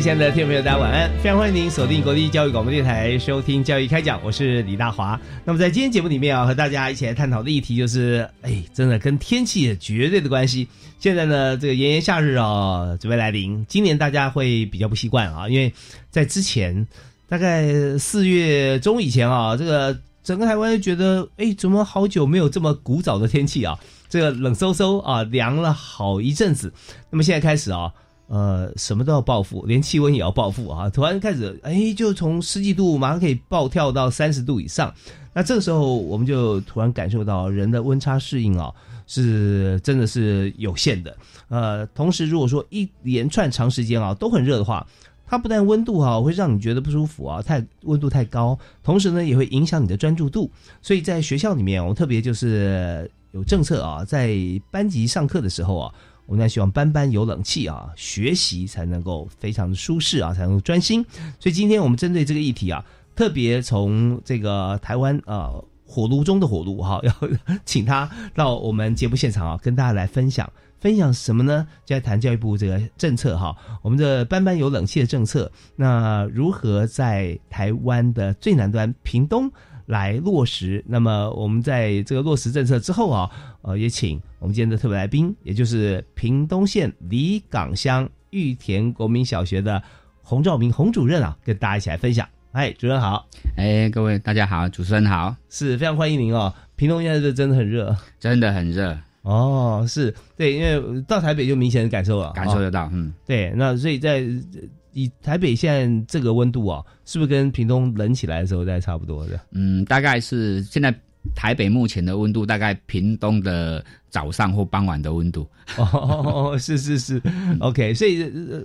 亲爱的听众朋友，大家晚安！非常欢迎您锁定国立教育广播电台收听《教育开讲》，我是李大华。那么在今天节目里面啊，和大家一起来探讨的议题就是，哎，真的跟天气有绝对的关系。现在呢，这个炎炎夏日啊，准备来临。今年大家会比较不习惯啊，因为在之前大概四月中以前啊，这个整个台湾就觉得，哎，怎么好久没有这么古早的天气啊？这个冷飕飕啊，凉了好一阵子。那么现在开始啊。呃，什么都要报复，连气温也要报复啊！突然开始，哎，就从十几度马上可以暴跳到三十度以上。那这个时候，我们就突然感受到人的温差适应啊，是真的是有限的。呃，同时如果说一连串长时间啊都很热的话，它不但温度哈会让你觉得不舒服啊，太温度太高，同时呢也会影响你的专注度。所以在学校里面，我们特别就是有政策啊，在班级上课的时候啊。我们希望班班有冷气啊，学习才能够非常的舒适啊，才能够专心。所以今天我们针对这个议题啊，特别从这个台湾啊火炉中的火炉哈，要 请他到我们节目现场啊，跟大家来分享分享什么呢？就在谈教育部这个政策哈，我们的班班有冷气的政策，那如何在台湾的最南端屏东？来落实。那么我们在这个落实政策之后啊，呃，也请我们今天的特别来宾，也就是屏东县里港乡玉田国民小学的洪兆明洪主任啊，跟大家一起来分享。哎，主任好！哎，各位大家好，主持人好，是非常欢迎您哦。屏东现在是真的很热，真的很热哦。是对，因为到台北就明显的感受了，感受得到。嗯，对，那所以在。以台北现在这个温度啊，是不是跟屏东冷起来的时候在差不多的？嗯，大概是现在台北目前的温度，大概屏东的早上或傍晚的温度。哦，是是是，OK。所以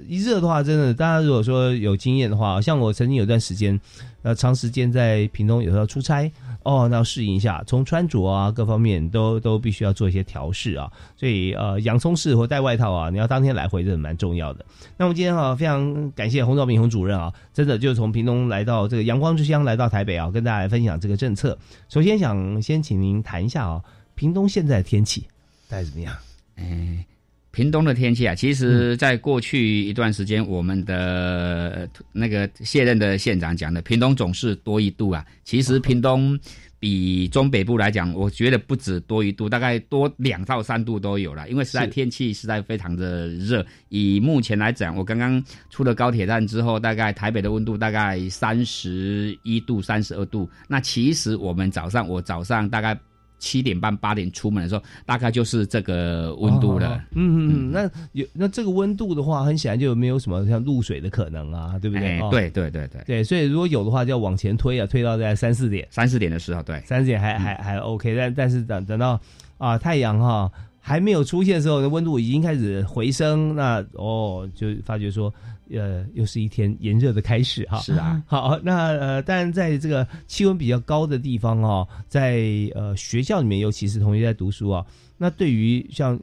一热的话，真的，大家如果说有经验的话，像我曾经有段时间，呃，长时间在屏东有时候出差。哦，那要适应一下，从穿着啊各方面都都必须要做一些调试啊，所以呃洋葱式或带外套啊，你要当天来回这是蛮重要的。那我们今天啊非常感谢洪兆明洪主任啊，真的就从屏东来到这个阳光之乡来到台北啊，跟大家分享这个政策。首先想先请您谈一下啊，屏东现在的天气大概怎么样？哎。屏东的天气啊，其实在过去一段时间，我们的那个卸任的县长讲的，屏东总是多一度啊。其实屏东比中北部来讲，我觉得不止多一度，大概多两到三度都有了。因为实在天气实在非常的热。以目前来讲，我刚刚出了高铁站之后，大概台北的温度大概三十一度、三十二度。那其实我们早上，我早上大概。七点半八点出门的时候，大概就是这个温度了。嗯嗯嗯，那有那这个温度的话，很显然就没有什么像露水的可能啊，对不对？对对对对对，所以如果有的话，就要往前推啊，推到在三四点。三四点的时候，对，三四点还还还 OK，但但是等等到啊太阳哈还没有出现的时候，温度已经开始回升，那哦就发觉说。呃，又是一天炎热的开始哈。是啊，好，那呃，但在这个气温比较高的地方哦，在呃学校里面，尤其是同学在读书啊，那对于像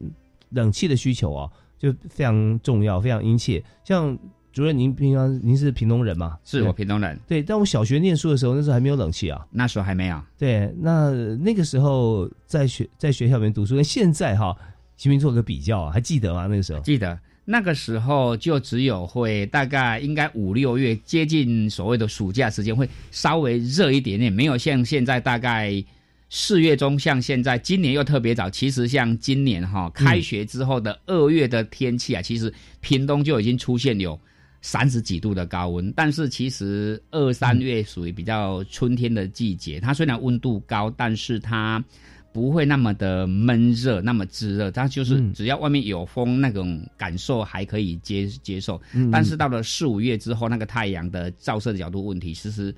冷气的需求啊，就非常重要，非常殷切。像主任，您平常您是屏东人吗？是我屏东人。对，但我小学念书的时候，那时候还没有冷气啊。那时候还没有。对，那那个时候在学在学校里面读书，跟现在哈，请您做个比较啊，还记得吗？那个时候记得。那个时候就只有会大概应该五六月接近所谓的暑假时间会稍微热一点点，没有像现在大概四月中，像现在今年又特别早，其实像今年哈开学之后的二月的天气啊，其实屏东就已经出现有三十几度的高温，但是其实二三月属于比较春天的季节，它虽然温度高，但是它不会那么的闷热，那么炙热，它就是嗯只要外面有风，那种感受还可以接接受。嗯但是到了四五月之后，那个太阳的照射的角度问题，其实，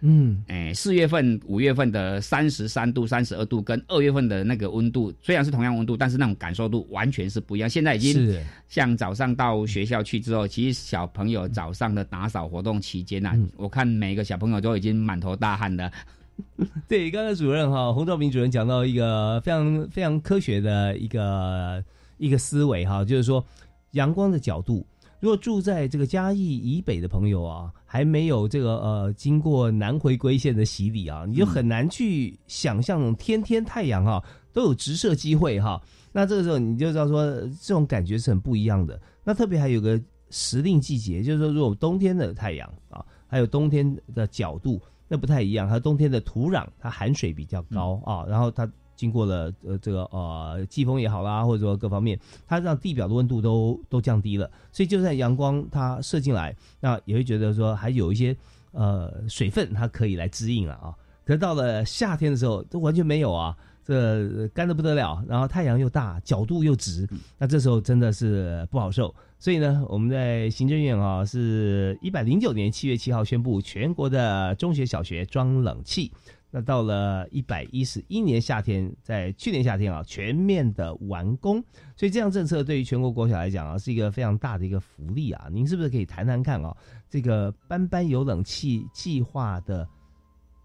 嗯哎，四月份、五月份的三十三度、三十二度，跟二月份的那个温度虽然是同样温度，但是那种感受度完全是不一样。现在已经是像早上到学校去之后，其实小朋友早上的打扫活动期间啊，嗯我看每个小朋友都已经满头大汗的。对，刚才主任哈洪兆明主任讲到一个非常非常科学的一个一个思维哈，就是说阳光的角度。如果住在这个嘉义以北的朋友啊，还没有这个呃经过南回归线的洗礼啊，你就很难去想象天天太阳哈、都有直射机会哈。那这个时候你就知道说这种感觉是很不一样的。那特别还有个时令季节，就是说如果冬天的太阳啊，还有冬天的角度。那不太一样，它冬天的土壤它含水比较高、啊，然后它经过了呃这个呃季风也好啦，或者说各方面，它让地表的温度都都降低了，所以就算阳光它射进来，那也会觉得说还有一些呃水分它可以来滋应了啊。可是到了夏天的时候，都完全没有啊，这干的不得了，然后太阳又大，角度又直，那这时候真的是不好受。所以呢，我们在行政院啊，是一百零九年七月七号宣布全国的中学、小学装冷气。那到了一百一十一年夏天，在去年夏天啊，全面的完工。所以这项政策对于全国国小来讲啊，是一个非常大的一个福利啊。您是不是可以谈谈看啊？这个班班有冷气计划的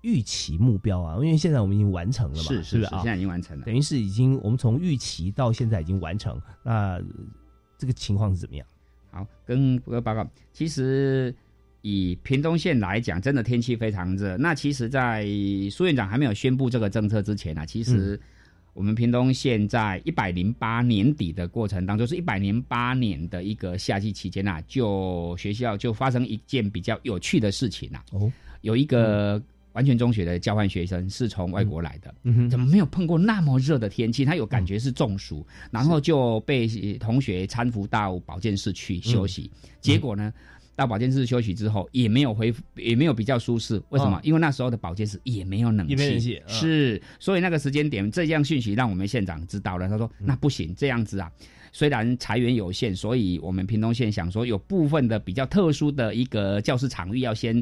预期目标啊？因为现在我们已经完成了嘛，是是是，是不是啊现？在已经完成了。等于是已经我们从预期到现在已经完成，那呃这个情况是怎么样？好，跟各位报告，其实以屏东县来讲，真的天气非常热。那其实，在苏院长还没有宣布这个政策之前呢、啊，其实我们屏东县在一百零八年底的过程当中，就是一百零八年的一个夏季期间啊，就学校就发生一件比较有趣的事情啊，哦，有一个完全中学的交换学生是从外国来的，怎么没有碰过那么热的天气？他有感觉是中暑，然后就被同学搀扶到保健室去休息。结果呢，到保健室休息之后也没有恢复，也没有比较舒适。为什么？哦因为那时候的保健室也没有冷气，冷气嗯是，所以那个时间点，这样讯息让我们县长知道了。他说：“嗯那不行，这样子啊。”虽然财源有限，所以我们屏东县想说，有部分的比较特殊的一个教室场域要先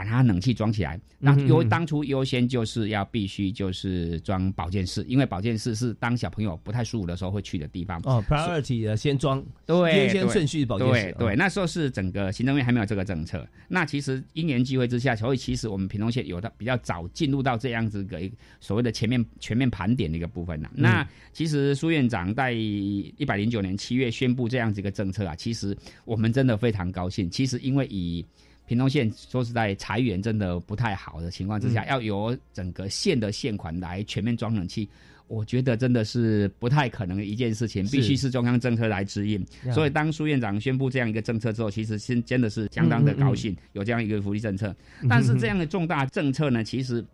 把它冷气装起来。那嗯优当初优先就是要必须就是装保健室，因为保健室是当小朋友不太舒服的时候会去的地方。哦，priority 的先装，对，优先对顺序保健室，对对，那时候是整个行政院还没有这个政策。那其实因缘际会之下，所以其实我们屏东县有的比较早进入到这样子个所谓的前面全面盘点的一个部分呢、嗯那其实苏院长在一百零九年七月宣布这样子一个政策啊，其实我们真的非常高兴。其实因为以屏东县说实在裁员真的不太好的情况之下，嗯要由整个县的县款来全面装冷气。我觉得真的是不太可能的一件事情，必须是中央政策来指引。所以当苏院长宣布这样一个政策之后，其实真真的是相当的高兴，有这样一个福利政策。但是这样的重大政策呢，其实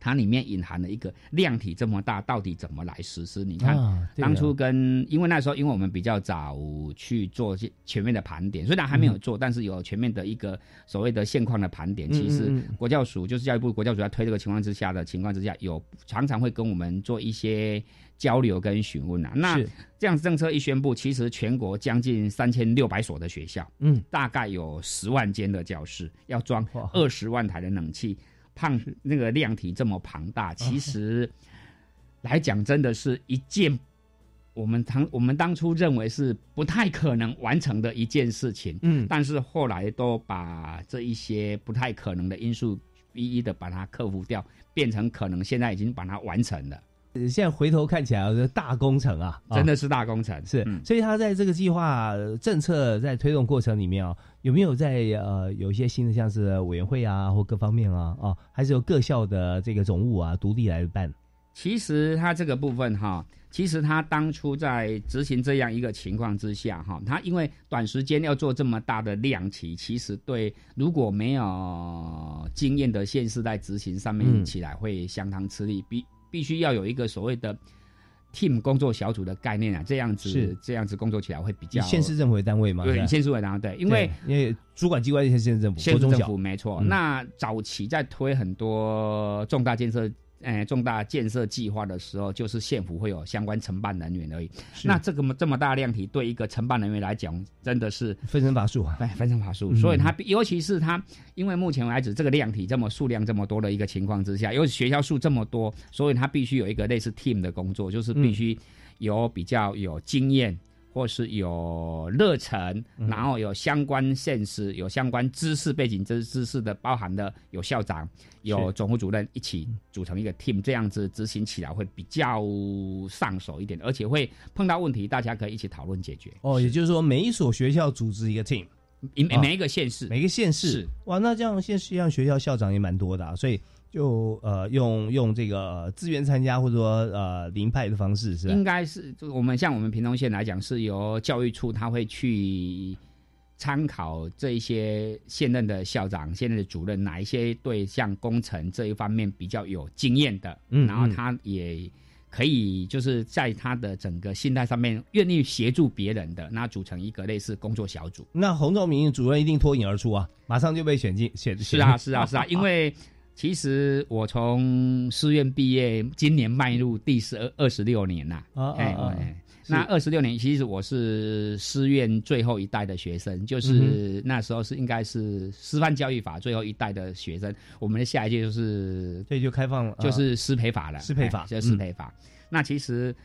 它里面隐含了一个量体这么大，到底怎么来实施？你看。啊啊当初跟因为那时候，因为我们比较早去做这全面的盘点，虽然还没有做，但是有全面的一个所谓的现况的盘点。嗯其实国教署就是教育部国教署在推这个情况之下的情况之下，有常常会跟我们做一些交流跟询问啊。那是这样政策一宣布，其实全国将近三千六百所的学校，嗯大概有十万间的教室要装二十万台的冷气，胖那个量体这么庞大，其实来讲真的是一件我们当我们当初认为是不太可能完成的一件事情，嗯。但是后来都把这一些不太可能的因素一一的把它克服掉，变成可能现在已经把它完成了，呃现在回头看起来是大工程啊，啊真的是大工程，是，嗯所以他在这个计划呃政策在推动过程里面啊，有没有在呃有一些新的像是委员会啊或各方面啊啊，还是由各校的这个总务啊独立来办？其实他这个部分哈，其实他当初在执行这样一个情况之下哈，他因为短时间要做这么大的量级，其实对如果没有经验的县市在执行上面嗯起来会相当吃力。比必须要有一个所谓的 team 工作小组的概念啊，这样是子这样子工作起来会比较以县市政府为单位嘛，是吧对以县市为单位对，因为因为主管机关是县市政府，县市政府，没错。嗯那早期在推很多重大建设。呃，重大建设计划的时候，就是县府会有相关承办人员而已。那这个么这么大量体，对一个承办人员来讲，真的是分身乏术啊，哎分身乏术。嗯所以他，尤其是他，因为目前为止这个量体这么数量这么多的一个情况之下，尤其学校数这么多，所以他必须有一个类似 team 的工作，就是必须有比较有经验。或是有热忱，然后有相关现实、有相关知识背景、知知识的，包含的有校长、有总务主任一起组成一个 team，这样子执行起来会比较上手一点，而且会碰到问题，大家可以一起讨论解决。哦，也就是说每一所学校组织一个 team，啊每每一个县市，每个县市。是。哇，那这样县市上学校校长也蛮多的、啊，所以就呃用用这个呃资源参加或者说呃临派的方式是吧？应该是就我们像我们屏东县来讲，是由教育处他会去参考这一些现任的校长、现任的主任，哪一些对像工程这一方面比较有经验的，嗯然后他也可以就是在他的整个心态上面愿意协助别人的，那组成一个类似工作小组。那洪仲明主任一定脱颖而出啊，马上就被选进选是啊，是啊，是啊，因为其实我从师院毕业，今年迈入第十二二十六年啦、啊啊哎啊。哎是。那二十六年，其实我是师院最后一代的学生，嗯就是那时候是应该是师范教育法最后一代的学生。我们的下一届就是对就开放了，啊。就是师培法了，师培法哎就是师培法。那其实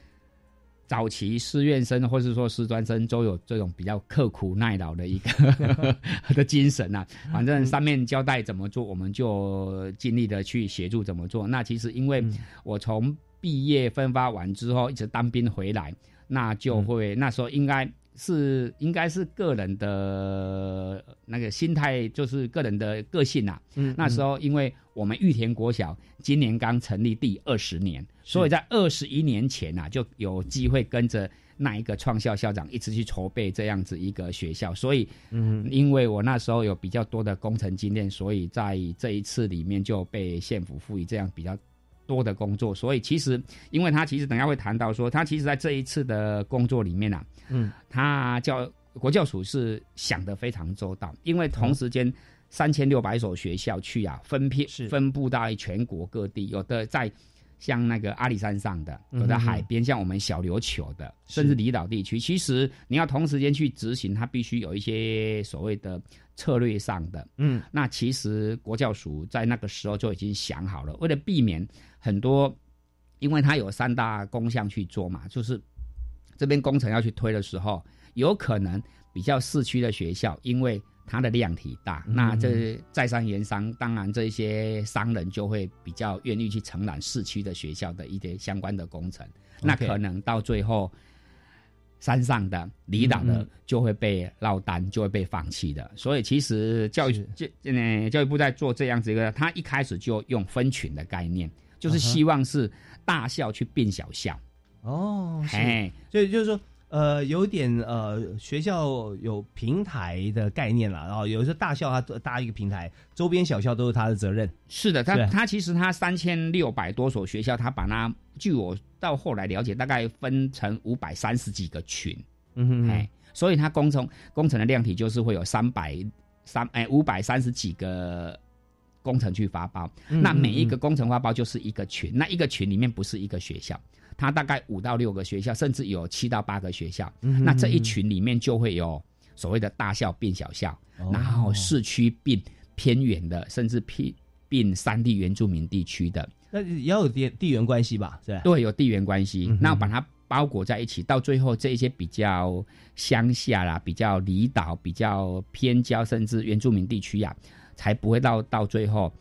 早期师院生或是说师专生都有这种比较刻苦耐劳的一个 的精神呐、反正上面交代怎么做，我们就尽力的去协助怎么做。那其实因为我从毕业分发完之后，一直当兵回来，那就会、那时候应该。是应该是个人的那个心态，就是个人的个性啊。嗯那时候因为我们玉田国小今年刚成立第二十年，所以在二十一年前啊，就有机会跟着那一个创校校长一直去筹备这样子一个学校。所以，嗯因为我那时候有比较多的工程经验，所以在这一次里面就被县府赋予这样比较。多的工作，所以其实，因为他其实等下会谈到说，他其实在这一次的工作里面啊，嗯，他教国教署是想的非常周到，因为同时间三千六百所学校去啊，分批是。分布在全国各地，有的在像那个阿里山上的，有的海边，像我们小琉球的，甚至离岛地区。其实你要同时间去执行，它必须有一些所谓的策略上的。嗯那其实国教署在那个时候就已经想好了，为了避免很多，因为它有三大工项去做嘛，就是这边工程要去推的时候，有可能比较市区的学校，因为它的量体大，嗯那这在商言商，当然这些商人就会比较愿意去承揽市区的学校的一些相关的工程，那可能到最后。山上的、离岛的就会被落单，就会被放弃的。所以其实教育是教呃教育部在做这样子一个，他一开始就用分群的概念，就是希望是大校去变小校。哦，是，哎，所以就是说。呃，有点呃，学校有平台的概念了，然后有时候大校它搭一个平台，周边小校都是他的责任。是的，他是他其实他三千六百多所学校，他把它据我到后来了解，大概分成五百三十几个群，嗯哼哎，所以它工程工程的量体就是会有三百三哎五百三十几个工程去发包，嗯那每一嗯。个工程发包就是一个群，那一个群里面不是一个学校，它大概五到六个学校，甚至有七到八个学校，嗯那这一群里面就会有所谓的大校变小校，哦然后市区并偏远的，甚至并并山地原住民地区的，那也要有地地缘关系吧，是吧？都会有地缘关系嗯，那把它包裹在一起，到最后这一些比较乡下啦、比较离岛、比较偏郊，甚至原住民地区呀、才不会到到最后。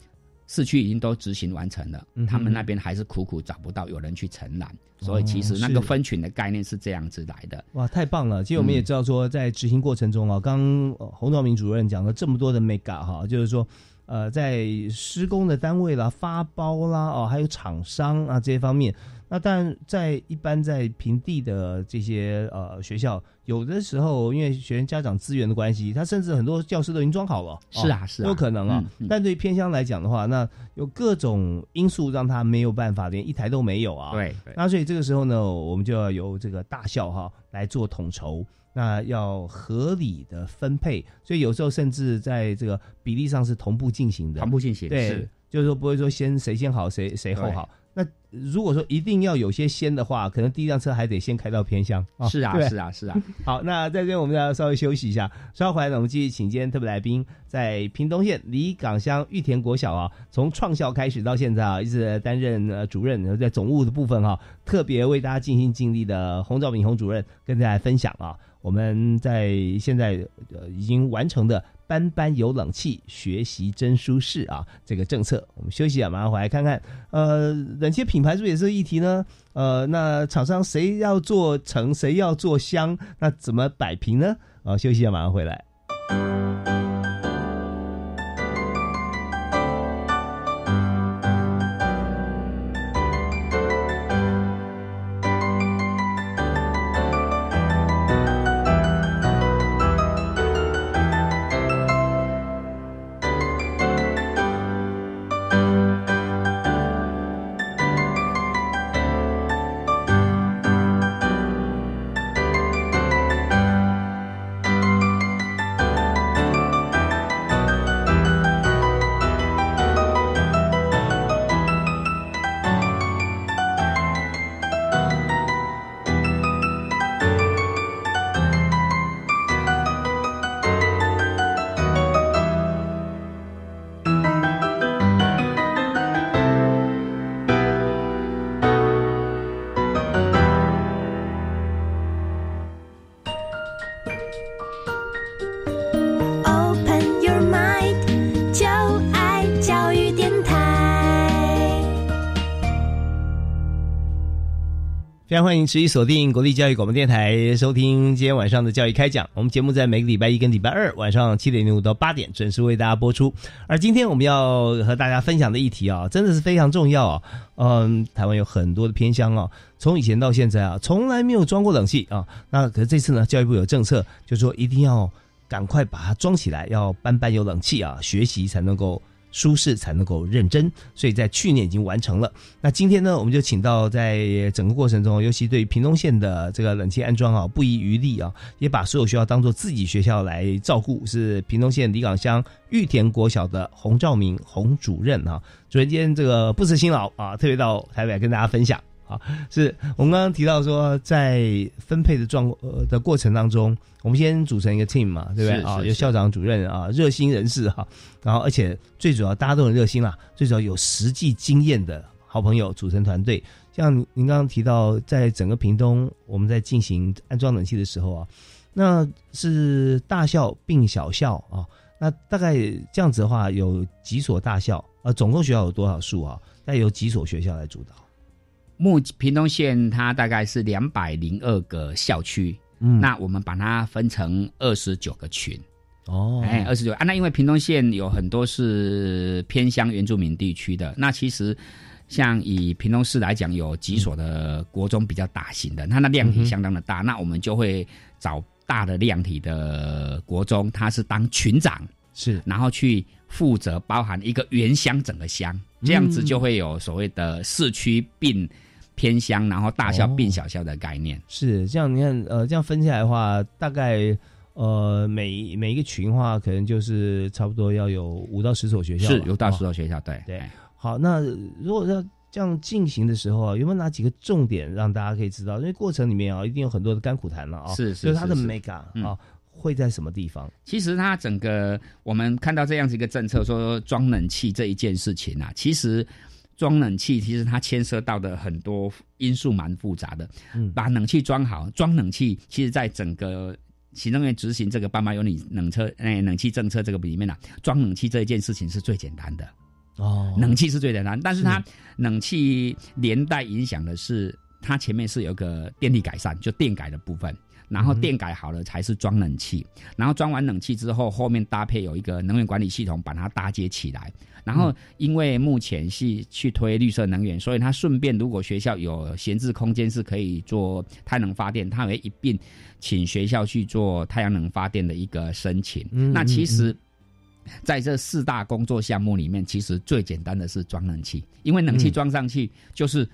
市区已经都执行完成了，嗯他们那边还是苦苦找不到有人去承揽，所以其实那是个分群的概念是这样子来的。哇，太棒了！其实我们也知道说，在执行过程中啊，刚洪兆明主任讲了这么多的 mega 哈，就是说，呃在施工的单位啦、发包啦哦，还有厂商啊这些方面。那但在一般在平地的这些呃学校，有的时候因为学生家长资源的关系，他甚至很多教室都已经装好了，是啊是啊，有可能啊。但对于偏乡来讲的话，那有各种因素让他没有办法，连一台都没有啊。对对那所以这个时候呢，我们就要由这个大校哈来做统筹，那要合理的分配，所以有时候甚至在这个比例上是同步进行的。同步进行对是，就是说不会说先谁先好谁谁后好。那如果说一定要有些先的话，可能第一辆车还得先开到偏乡。是啊是啊是啊，好，那在这边我们要稍微休息一下，稍后回来呢，我们继续请今天特别来宾，在屏东县离港乡玉田国小啊，从创校开始到现在啊，一直担任呃主任，然后在总务的部分哈、特别为大家尽心尽力的洪兆敏洪主任跟大家分享啊，我们在现在呃已经完成的班班有冷气学习真舒适啊这个政策，我们休息一下，马上回来看看，呃，冷气品牌是不是也是个议题呢？呃，那厂商谁要做成，谁要做香，那怎么摆平呢？啊，休息一下，马上回来。欢迎持续锁定国立教育广播电台，收听今天晚上的教育开讲。我们节目在每个礼拜一跟礼拜二晚上七点零五到八点准时为大家播出。而今天我们要和大家分享的议题啊，真的是非常重要啊。嗯，台湾有很多的偏乡啊，从以前到现在啊，从来没有装过冷气啊。那可是这次呢，教育部有政策，就说一定要赶快把它装起来，要班班有冷气啊，学习才能够舒适，才能够认真。所以在去年已经完成了。那今天呢，我们就请到在整个过程中，尤其对于屏东县的这个冷气安装啊，不遗余力啊，也把所有学校当做自己学校来照顾。是屏东县李港乡玉田国小的洪兆明洪主任啊，主任今天这个不辞辛劳啊，特别到台北来跟大家分享。啊，是我们刚刚提到说，在分配的状呃的过程当中，我们先组成一个 team 嘛，对不对啊？有校长、主任啊，热心人士哈、然后而且最主要大家都很热心啦，最主要有实际经验的好朋友组成团队。像您刚刚提到，在整个屏东，我们在进行安装冷气的时候啊，那是大校并小校啊，那大概这样子的话，有几所大校？呃，总共学校有多少数啊？那有几所学校来主导？目屏东县它大概是两百零二个校区，嗯。那我们把它分成二十九个群，哦，哎，二十九啊。那因为屏东县有很多是偏乡原住民地区的，那其实像以屏东市来讲，有几所的国中比较大型的，它那量体相当的大，那我们就会找大的量体的国中，他是当群长，是。然后去负责包含一个原乡整个乡，这样子就会有所谓的市区并偏乡，然后大校并小校的概念。是这样，你看，呃，这样分下来的话，大概呃每每一个群的话，可能就是差不多要有五到十所学校，是有大哦十所学校，对对哎好，那如果要这样进行的时候啊，有没有哪几个重点让大家可以知道？因为过程里面啊，一定有很多的甘苦谈了啊，是是就是它的是是 mega 嗯啊会在什么地方？其实它整个我们看到这样子一个政策，说装冷气这一件事情啊，其实装冷气其实它牵涉到的很多因素蛮复杂的。嗯把冷气装好，装冷气，其实在整个行政院执行这个爸妈有你冷车哎冷气政策这个里面啊，装冷气这一件事情是最简单的，哦，冷气是最简单，但是是它冷气连带影响的是它前面是有一个电力改善，就电改的部分。然后电改好了才是装冷气，然后装完冷气之后，后面搭配有一个能源管理系统把它搭接起来。然后因为目前是去推绿色能源，所以它顺便如果学校有闲置空间是可以做太阳能发电，它会一并请学校去做太阳能发电的一个申请。嗯那其实。在这四大工作项目里面，其实最简单的是装冷气，因为冷气嗯装上去就是，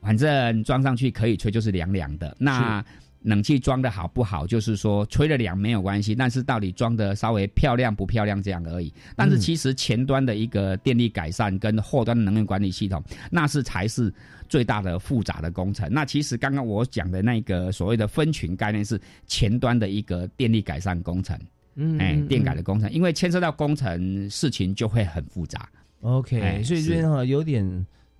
反正装上去可以吹，就是凉凉的。那冷气装的好不好，就是说吹了凉没有关系，但是到底装的稍微漂亮不漂亮这样而已。但是其实前端的一个电力改善跟后端的能源管理系统，那是才是最大的复杂的工程。那其实刚刚我讲的那个所谓的分群概念是前端的一个电力改善工程。嗯哎，电改的工程，因为牵涉到工程，事情就会很复杂。OK，、哎所以这边哈有点，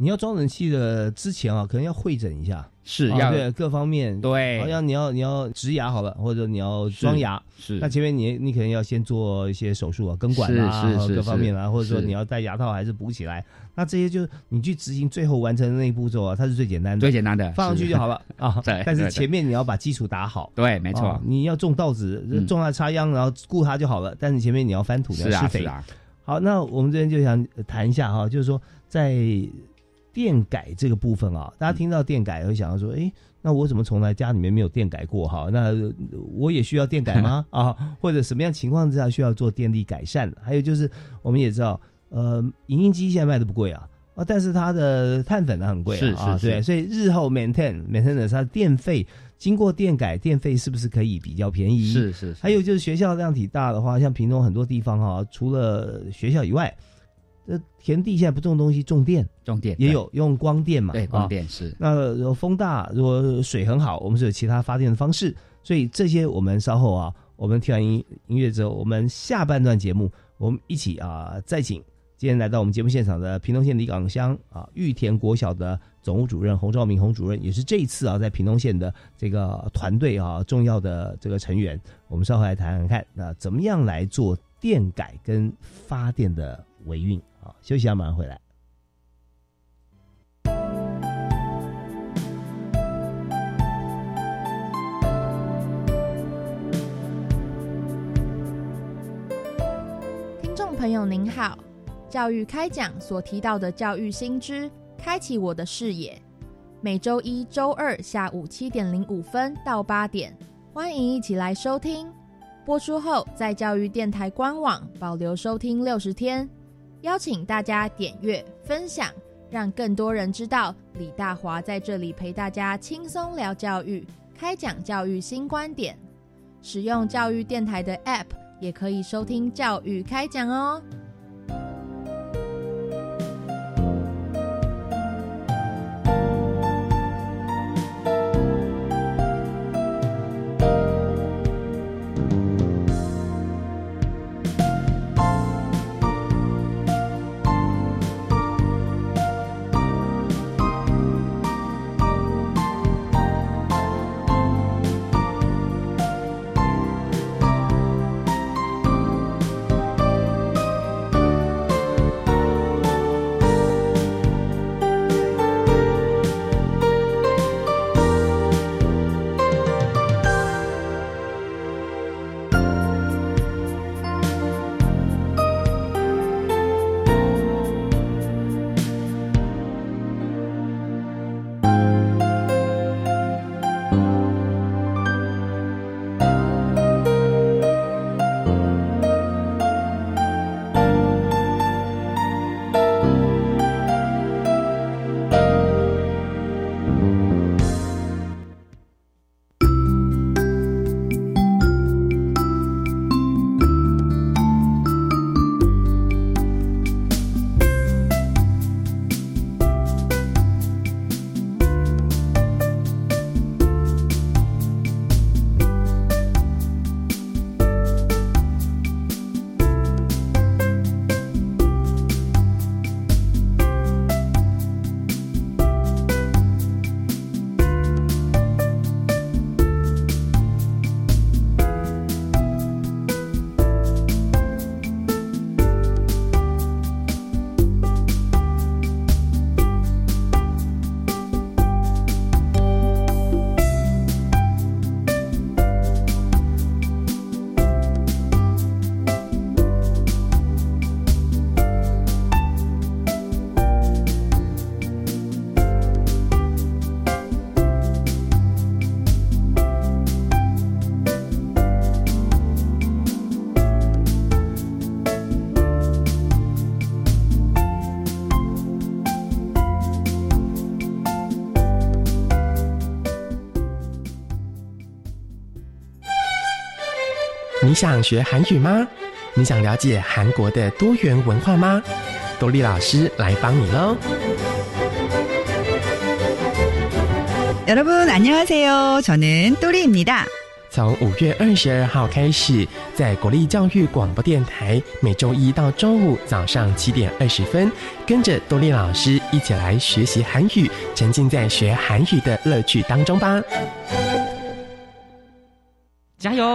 你要装冷气的之前啊，可能要会诊一下，啊是要。对各方面，对。好像你要你要植牙好了，或者你要装牙，是那前面你你可能要先做一些手术啊，根管啊，是是是各方面啊，或者说你要戴牙套还是补起来，那这些就你去执行最后完成的那一步骤啊，它是最简单的，最简单的，放上去就好了。啊。对但是前面你要把基础打好。对，没错。啊，你要种稻子，嗯。种它插秧，然后顾它就好了。但是前面你要翻土，要施肥。是。啊，好，那我们这边就想谈一下哈，就是说在电改这个部分啊，大家听到电改会想到说，哎，那我怎么从来家里面没有电改过哈？那呃我也需要电改吗？啊，或者什么样情况之下需要做电力改善？还有就是我们也知道，呃，影印机现在卖的不贵啊。啊，但是它的碳粉呢很贵啊，是啊对，所以日后 maintain maintenance 它的电费经过电改，电费是不是可以比较便宜？是是，是还有就是学校量体大的话，像屏东很多地方哈、除了学校以外，这田地现在不种东西，种电种电也有用光电嘛，对啊光电是那如果风大，如果水很好，我们是有其他发电的方式。所以这些我们稍后啊，我们听完音音乐之后，我们下半段节目，我们一起啊，再请今天来到我们节目现场的屏东县李港乡啊玉田国小的总务主任洪兆明洪主任，也是这一次啊在屏东县的这个团队啊重要的这个成员。我们稍后来谈谈看，那怎么样来做电改跟发电的维运好？休息一下，马上回来。听众朋友您好，教育开讲所提到的教育新知，开启我的视野。每周一、周二下午七点零五分到八点，欢迎一起来收听。播出后，在教育电台官网保留收听六十天，邀请大家点阅分享，让更多人知道李大华在这里陪大家轻松聊教育，开讲教育新观点。使用教育电台的 App 也可以收听教育开讲哦。想学韩语吗？你想了解韩国的多元文化吗？多利老师来帮你喽！ 여러분 안녕하세요. 저는 또리입니다. 从五月二十二号开始，在国立教育广播电台，每周一到周五早上七点二十分，跟着多利老师一起来学习韩语，沉浸在学韩语的乐趣当中吧。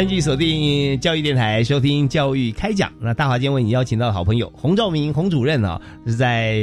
欢迎继续锁定教育电台，收听教育开讲。那大华今天为你邀请到的好朋友洪兆明洪主任啊，是在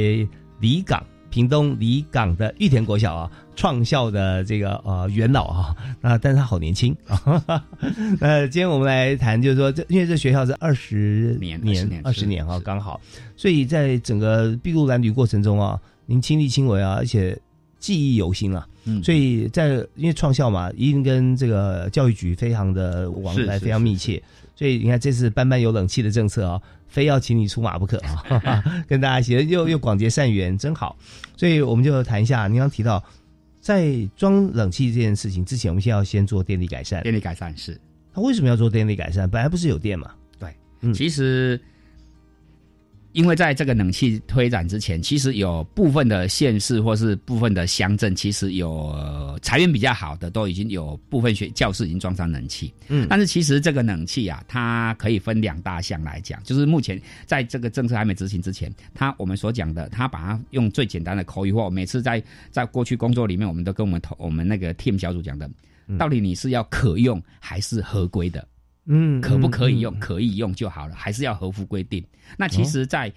离港屏东离港的玉田国小啊创校的这个呃元老啊，那但是他好年轻啊。那今天我们来谈，就是说这因为这学校是二十年年二十年啊，刚好，所以在整个筚路蓝缕过程中啊，您亲力亲为啊，而且记忆犹新啊。嗯所以在因为创校嘛，一定跟这个教育局非常的往来非常密切，所以你看这次班班有冷气的政策啊，非要请你出马不可啊，哈 哈跟大家一起又又广结善缘，真好。所以我们就谈一下，您刚提到在装冷气这件事情之前，我们先要先做电力改善。电力改善是，他为什么要做电力改善？本来不是有电嘛？对，嗯其实因为在这个冷气推展之前，其实有部分的县市或是部分的乡镇，其实有呃财源比较好的，都已经有部分学教室已经装上冷气。嗯但是其实这个冷气啊，它可以分两大项来讲，就是目前在这个政策还没执行之前，它我们所讲的，它把它用最简单的口语化。我每次在在过去工作里面，我们都跟我们同我们那个 team 小组讲的，到底你是要可用还是合规的？嗯可不可以用？嗯可以用就好了，还是要合乎规定。那其实，在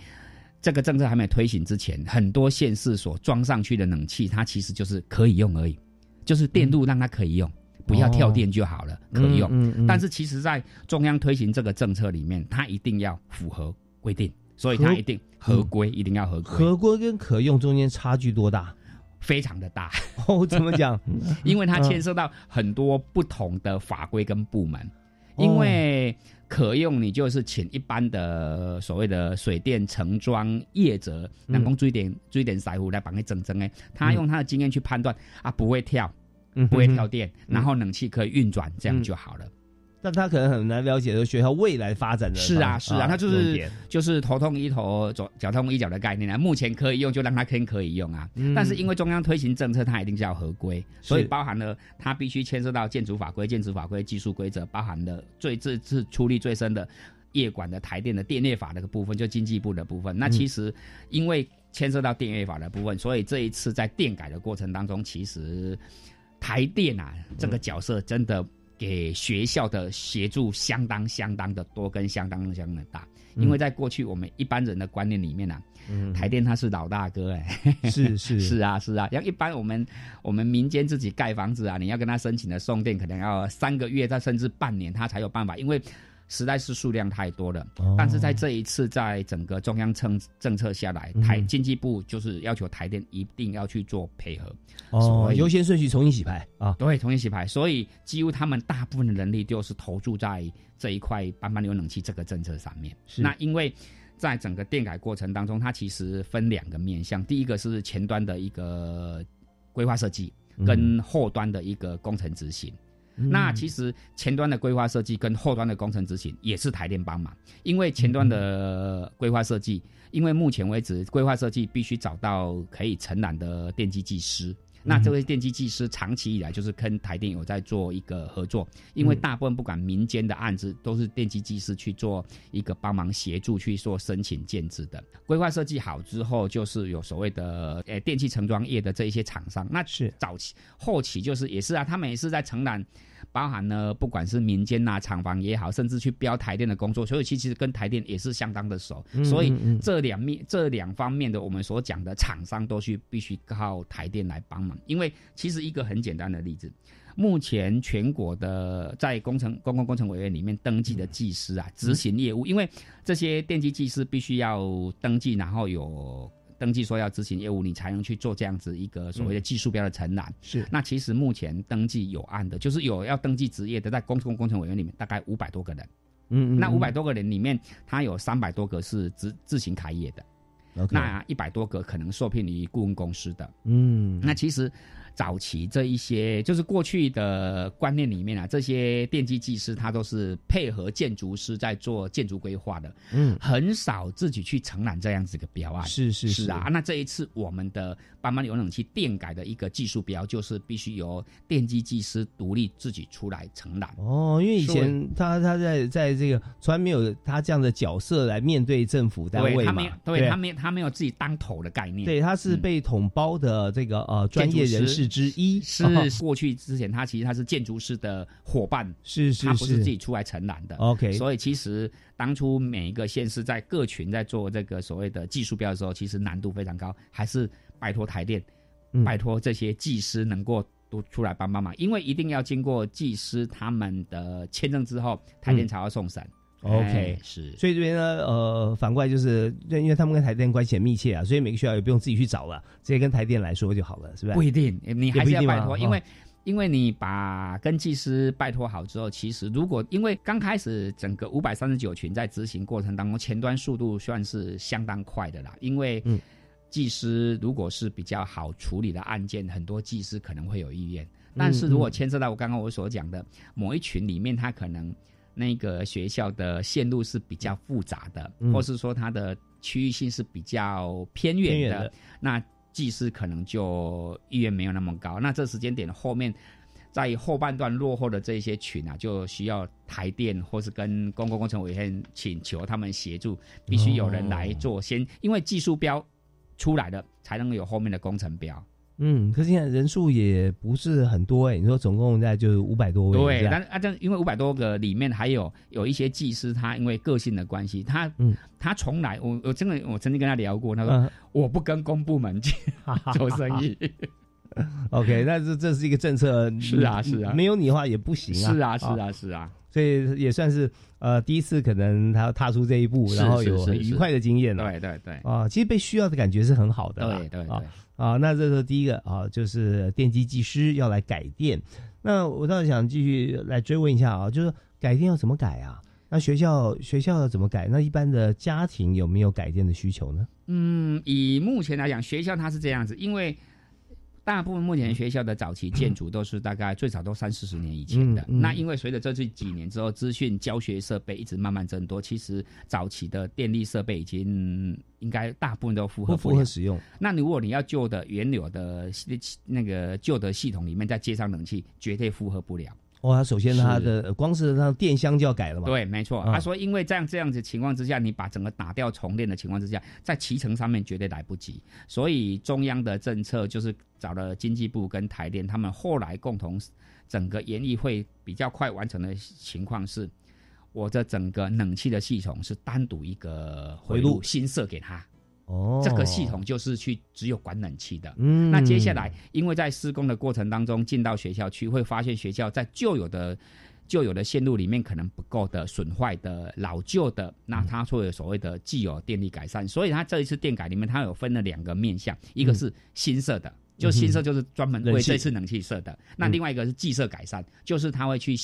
这个政策还没有推行之前，很多县市所装上去的冷气，它其实就是可以用而已，就是电路让它可以用，不要跳电就好了，可以用。嗯嗯嗯但是其实，在中央推行这个政策里面，它一定要符合规定，所以它一定合规，一定要合规，合规跟可用中间差距多大？非常的大。哦，怎么讲？因为它嗯牵涉到很多不同的法规跟部门。哦因为可用，你就是请一般的所谓的水电承装业者，嗯人工追点追点师傅来帮你整整哎，他用他的经验去判断啊，不会跳，嗯不会跳电，然后冷气可以运转，这样就好了。但他可能很难了解说学校未来发展的是啊，是啊，他就是就是头痛医头，脚脚痛医脚的概念啊。目前可以用，就让它先可以用啊。嗯但是因为中央推行政策，它一定是要合规，所以包含了它必须牵涉到建筑法规、建筑法规、技术规则，包含了最这次出力最深的业管的台电的电业法那个部分，就经济部的部分。那嗯其实因为牵涉到电业法的部分，所以这一次在电改的过程当中，其实台电啊这个角色真的给学校的协助相当相当的多，跟相当相当的大。嗯。因为在过去我们一般人的观念里面呢、嗯。台电它是老大哥哎、是是。是 啊是啊，像一般我们我们民间自己盖房子啊，你要跟他申请的送电，可能要三个月，到甚至半年，他才有办法，因为实在是数量太多了。哦但是在这一次，在整个中央政政策下来，嗯台经济部就是要求台电一定要去做配合。哦优先顺序重新洗牌啊，对，重新洗牌，所以几乎他们大部分的人力就是投注在这一块班班流冷气这个政策上面。是那因为在整个电改过程当中，它其实分两个面向，第一个是前端的一个规划设计，嗯跟后端的一个工程执行。嗯那其实前端的规划设计跟后端的工程执行也是台电帮忙，因为前端的规划设计，因为目前为止规划设计必须找到可以承揽的电机技师。那这位电机技师长期以来就是跟台电有在做一个合作，因为大部分不管民间的案子都是电机技师去做一个帮忙协助去做申请建制的。规划设计好之后，就是有所谓的呃电器承装业的这一些厂商，那是。早期后期就是也是啊，他们也是在承揽，包含呢不管是民间呐、厂房也好，甚至去标台电的工作，所以其实跟台电也是相当的熟。嗯。所以这两面这两方面的我们所讲的厂商都去必须靠台电来帮忙，因为其实一个很简单的例子。目前全国的在工程公共工程委员里面登记的技师啊，执行业务，因为这些电机技师必须要登记，然后有登记说要执行业务，你才能去做这样子一个所谓的技术标的承揽。是那其实目前登记有案的，就是有要登记职业的，在公共工程委员里面大概五百多个人。嗯嗯那五百多个人里面，他有三百多个是自自行开业的那一百多个可能受聘于顾问公司的。嗯，那其实早期这一些就是过去的观念里面啊，这些电机技师他都是配合建筑师在做建筑规划的，嗯很少自己去承揽这样子一个标案。是是是啊，那这一次我们的班班有冷气电改的一个技术标，就是必须由电机技师独立自己出来承揽。哦，因为以前他他在在这个从来没有他这样的角色来面对政府单位嘛对他没有，，对啊他没有他没有自己当头的概念。对，他是被统包的这个呃专业人士之一，是哦过去之前他其实他是建筑师的伙伴，是是他不是是自己出来承揽的。OK 所以其实当初每一个县市在各群在做这个所谓的技术标的时候，其实难度非常高，还是拜托台电，嗯拜托这些技师能够。都出来帮帮忙，因为一定要经过技师他们的签证之后，台电才要送审。嗯 OK，哎是，所以这边呢，呃，反过来就是，因为他们跟台电关系很密切啊，所以每个学校也不用自己去找了，直接跟台电来说就好了，是不是？不一定，你还是要拜托，因为哦因为你把跟技师拜托好之后，其实如果因为刚开始整个五百三十九群在执行过程当中，前端速度算是相当快的啦，因为嗯。技师如果是比较好处理的案件，很多技师可能会有意愿，嗯但是如果牵涉到我刚刚我所讲的某一群里面，他可能那个学校的线路是比较复杂的，嗯或是说它的区域性是比较偏远的，远的那技师可能就意愿没有那么高。那这时间点后面，在后半段落后的这些群啊，就需要台电或是跟公共工程委员请求他们协助，必须有人来做先，因为技术标出来了，才能有后面的工程标。嗯，可是现在人数也不是很多哎、你说总共在就是五百多位，对，但是啊，这因为五百多个里面还有有一些技师，他因为个性的关系，他嗯。他从来我我真的我曾经跟他聊过，他说、嗯我不跟公部门去 做生意。OK，那这这是一个政策，是啊是啊。没有你的话也不行啊，是啊是啊是啊，所以也算是呃第一次可能他踏出这一步，然后有很愉快的经验了，对对对。啊，其实被需要的感觉是很好的啦，对对对。啊啊，那这是第一个啊，就是电机技师要来改电，那我倒想继续来追问一下啊，就是改电要怎么改啊？那学校学校要怎么改？那一般的家庭有没有改电的需求呢？嗯，以目前来讲，学校它是这样子，因为大部分目前学校的早期建筑都是大概最少都三四十年以前的。嗯嗯那因为随着这这几年之后，资讯教学设备一直慢慢增多，其实早期的电力设备已经应该大部分都符合不符合使用。那如果你要旧的原有的那个旧的系统里面再接上冷气，绝对负荷不了。哦，它首先它是的光是它的电箱就要改了嘛？对，没错。啊他说，因为这样这样子情况之下，你把整个打掉重练的情况之下，在骑乘上面绝对来不及。所以中央的政策就是找了经济部跟台电，他们后来共同整个研议会比较快完成的情况是，我的整个冷气的系统是单独一个回路新设给他。哦，这个系统就是去只有管冷气的。嗯。那接下来，因为在施工的过程当中，进到学校去，会发现学校在旧有的旧有的线路里面可能不够的、损坏的、老旧的，那它会有所谓的既有电力改善。所以它这一次电改里面，它有分了两个面向，一个是新设的。就新设就是专门为这次冷气设的，那嗯。另外一个是既设改善，就是他会去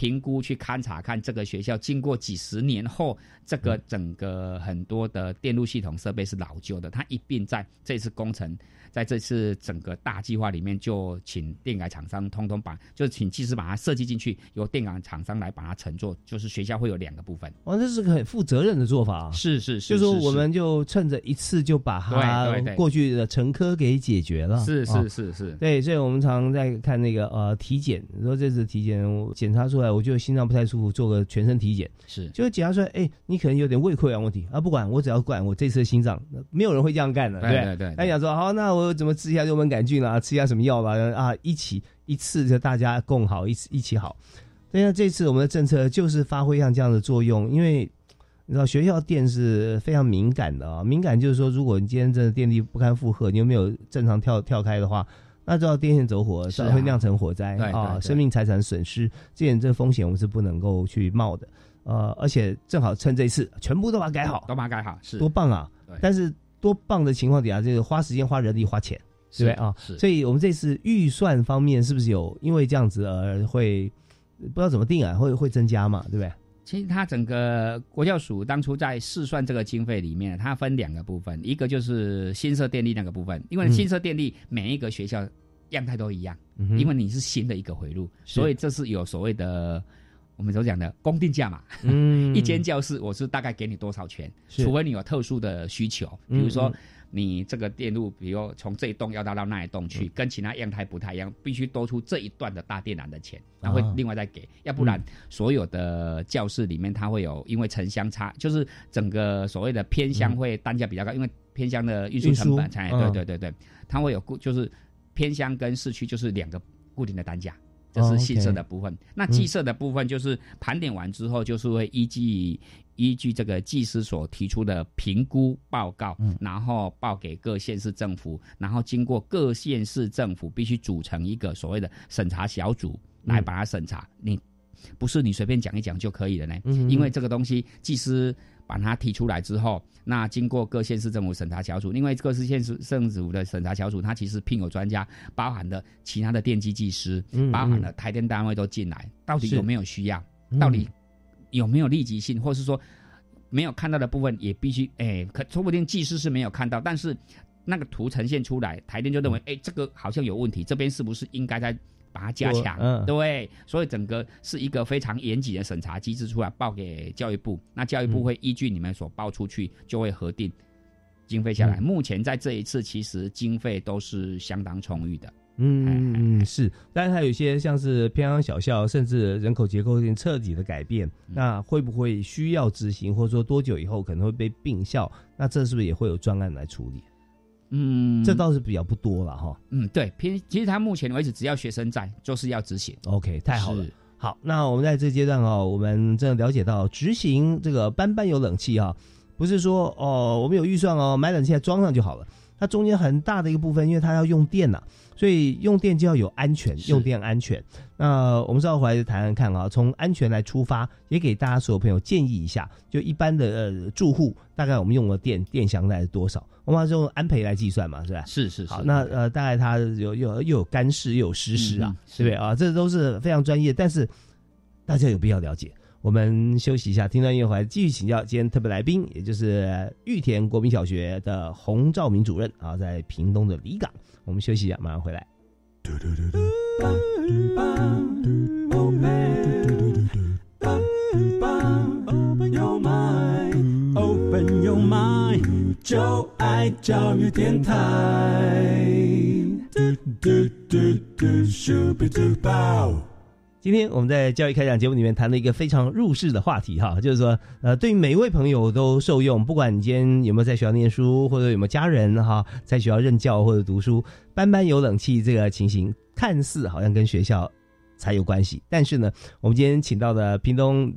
评估、去勘察，看这个学校经过几十年后，这个整个很多的电路系统设备是老旧的，它一并在这次工程，在这次整个大计划里面，就请电改厂商通通把，就是请技师把它设计进去，由电改厂商来把它乘坐，就是学校会有两个部分。哇，这是个很负责任的做法啊！是是是，就说是我们就趁着一次就把它过去的陈科给解决了。是啊是是是，对，所以我们常常在看那个呃体检，你说这次体检我检查出来，我觉得心脏不太舒服，做个全身体检，是。就检查出来，哎，你可能有点胃溃疡问题啊，不管我只要管我这次的心脏，没有人会这样干的，不对？对对他想说好，那我怎么吃一下幽门杆菌啦，吃一下什么药啦，啊，一起一次就大家共好，一起一起好。对那这次我们的政策就是发挥像这样的作用，因为你知道学校电是非常敏感的啊，敏感就是说，如果你今天真的电力不堪负荷，你又没有正常跳跳开的话，那就要电线走火，是啊会酿成火灾啊，生命财产损失，这点这个风险我们是不能够去冒的。呃，而且正好趁这一次，全部都把它改好，都把它改好，是多棒啊！对但是多棒的情况底下，就是花时间、花人力、花钱，对不对啊？是所以我们这次预算方面是不是有因为这样子而会不知道怎么定啊？会会增加嘛？对不对？其实它整个国教署当初在试算这个经费里面，它分两个部分，一个就是新设电力那个部分，因为嗯新设电力每一个学校样态都一样，嗯哼因为你是新的一个回路，所以这是有所谓的我们所讲的公定价嘛。嗯。一间教室我是大概给你多少钱，除非你有特殊的需求，比嗯如说嗯。你这个电路，比如从这一栋要到到那一栋嗯。去，跟其他样态不太一样，必须多出这一段的大电缆的钱，那会啊另外再给，要不然嗯所有的教室里面它会有因为城乡差，就是整个所谓的偏乡会单价比较高，因为偏乡的运输成本，才，嗯对对对对，它会有固就是偏乡跟市区就是两个固定的单价。这哦是信社的部分，那嗯。技社的部分就是盘点完之后，就是会依据依据这个技师所提出的评估报告，嗯。然后报给各县市政府，然后经过各县市政府必须组成一个所谓的审查小组嗯。来把它审查。你不是你随便讲一讲就可以的呢，嗯因为这个东西技师把它提出来之后，那经过各县市政府审查小组，因为各市县市政府的审查小组，它其实聘有专家，包含了其他的电机技师，嗯包含了台电单位都进来，到底有没有需要？嗯到底有没有立即性，或是说没有看到的部分也必须，哎，可说不定技师是没有看到，但是那个图呈现出来，台电就认为，哎，这个好像有问题，这边是不是应该再把它加强？嗯对，所以整个是一个非常严谨的审查机制出来报给教育部，那教育部嗯会依据你们所报出去，就会核定经费下来。嗯目前在这一次，其实经费都是相当充裕的。嗯是，但是它有些像是偏乡小校，甚至人口结构有点彻底的改变，嗯那会不会需要执行，或者说多久以后可能会被并校？那这是不是也会有专案来处理？嗯，这倒是比较不多了哈。嗯，对，偏其实他目前为止，只要学生在，就是要执行。OK，太好了。好，那我们在这阶段哦，我们真的了解到执行这个班班有冷气哈、不是说哦我们有预算哦买冷气来装上就好了，它中间很大的一个部分，因为它要用电呐、所以用电就要有安全，用电安全。那我们稍后回来谈谈看啊，从安全来出发，也给大家所有朋友建议一下，就一般的呃住户，大概我们用的电电箱大概是多少？我们还是用安培来计算嘛，是吧？是是是。好，那呃，大概它有有又有干湿又有湿湿啊，对不对啊？这都是非常专业，但是大家有必要了解。我们休息一下，听段音乐回来继续请教今天特别来宾，也就是玉田国民小学的洪兆明主任啊，在屏东的离港。我们休息一下，马上回来。Open your mind, open your mind，就爱教育电台。嘟嘟嘟嘟，Super Duper。今天我们在教育开讲节目里面谈了一个非常入世的话题哈，就是说，呃，对于每一位朋友都受用，不管你今天有没有在学校念书，或者有没有家人哈在学校任教或者读书，班班有冷气这个情形，看似好像跟学校才有关系。但是呢，我们今天请到的屏东。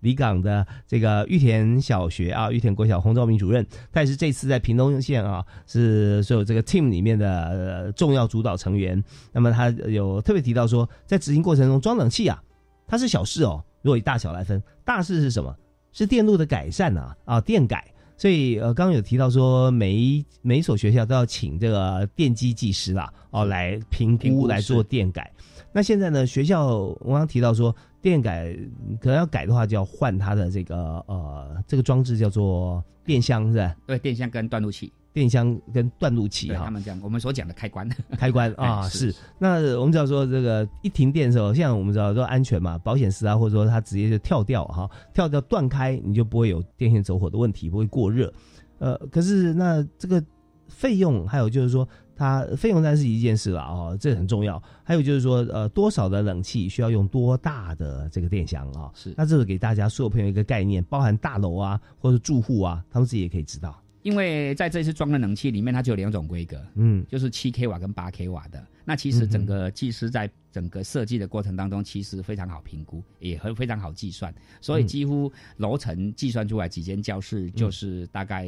离港的这个玉田小学啊，玉田国小洪兆明主任，他也是这次在屏东县啊，是所有这个 team 里面的、呃重要主导成员。那么他有特别提到说，在执行过程中装冷气啊，它是小事哦。如果以大小来分，大事是什么？是电路的改善啊啊，电改。所以呃，刚刚有提到说，每一每一所学校都要请这个电机技师啦，哦，来评估来做电改。那现在呢，学校我刚刚提到说。电改可能要改的话，就要换它的这个呃，这个装置叫做电箱，是吧？对，电箱跟断路器，电箱跟断路器哈。他们讲我们所讲的开关，开关 啊是。那我们知道说这个一停电的时候，像我们知道说安全嘛，保险丝啊，或者说它直接就跳掉哈，跳掉断开，你就不会有电线走火的问题，不会过热。呃，可是那这个费用还有就是说。它费用单是一件事了哦，这很重要。还有就是说，呃，多少的冷气需要用多大的这个电箱啊？是。那这个给大家所有朋友一个概念，包含大楼啊，或者住户啊，他们自己也可以知道。因为在这次装的冷气里面，它就有两种规格，嗯，就是七 k 瓦跟八 k 瓦的。那其实整个技师在整个设计的过程当中，其实非常好评估，也很非常好计算，所以几乎楼层计算出来几间教室就是大概。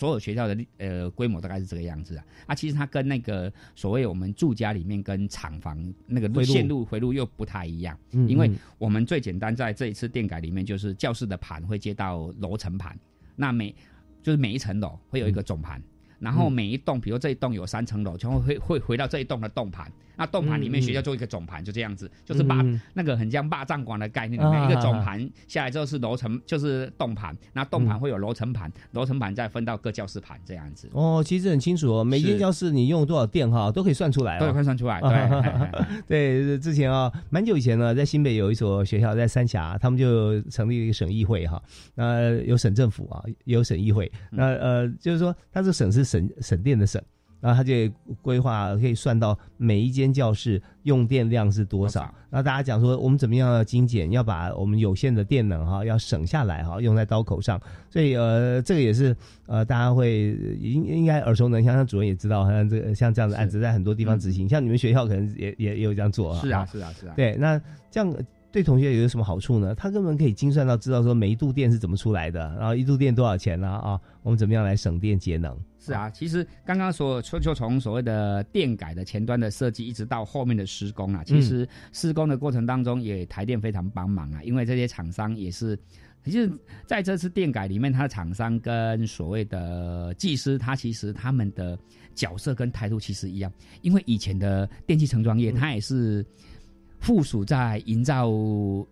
所有学校的呃规模大概是这个样子啊，啊，其实它跟那个所谓我们住家里面跟厂房那个线路回路又不太一样，嗯因为我们最简单在这一次电改里面，就是教室的盘会接到楼层盘，那每就是每一层楼会有一个总盘。然后每一栋，比如这一栋有三层楼，全会会会回到这一栋的栋盘。那栋盘里面学校做一个总盘，就这样子，就是把那个很像霸占馆的概念，里面一个总盘下来之后是楼层，就是栋盘。那栋盘会有楼层盘，楼层盘再分到各教室盘这样子。哦，其实很清楚哦，每间教室你用多少电哈，都可以算出来，都可以算出来。对 对，之前啊，蛮久以前呢，在新北有一所学校在三峡，他们就成立了一个省议会哈，那有省政府啊，也有省议会。那呃，就是说，它是省是。省省电的省，然后他就规划可以算到每一间教室用电量是多少。那大家讲说，我们怎么样要精简，要把我们有限的电能哈，要省下来哈，用在刀口上。所以呃，这个也是呃，大家会应应该耳熟能详。像主任也知道，好像这个像这样的案子在很多地方执行，像你们学校可能也也也有这样做啊。是啊，是啊，是啊。对，那这样。对同学有什么好处呢？他根本可以精算到知道说每一度电是怎么出来的，然后一度电多少钱呢？啊，我们怎么样来省电节能？是啊，其实刚刚说就就从所谓的电改的前端的设计，一直到后面的施工啊，其实施工的过程当中也台电非常帮忙啊，因为这些厂商也是，其实在这次电改里面，它的厂商跟所谓的技师，他其实他们的角色跟态度其实一样，因为以前的电器成装业，它也是。附属在营造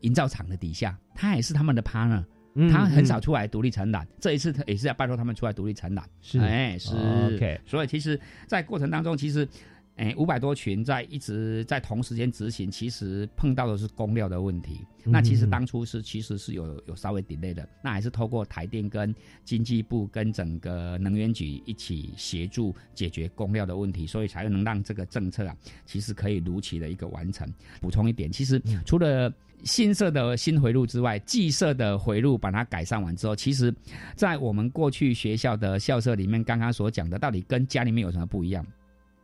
营造厂的底下，它也是他们的 partner，他很少出来独立承揽。这一次他也是要拜托他们出来独立承揽。是，哎，是。OK，所以其实，在过程当中，其实。哎，五百多群在一直在同时间执行，其实碰到的是供料的问题。那其实当初是其实是有有稍微 delay 的，那还是透过台电跟经济部跟整个能源局一起协助解决供料的问题，所以才能让这个政策啊，其实可以如期的一个完成。补充一点，其实除了新设的新回路之外，既设的回路把它改善完之后，其实，在我们过去学校的校舍里面，刚刚所讲的，到底跟家里面有什么不一样？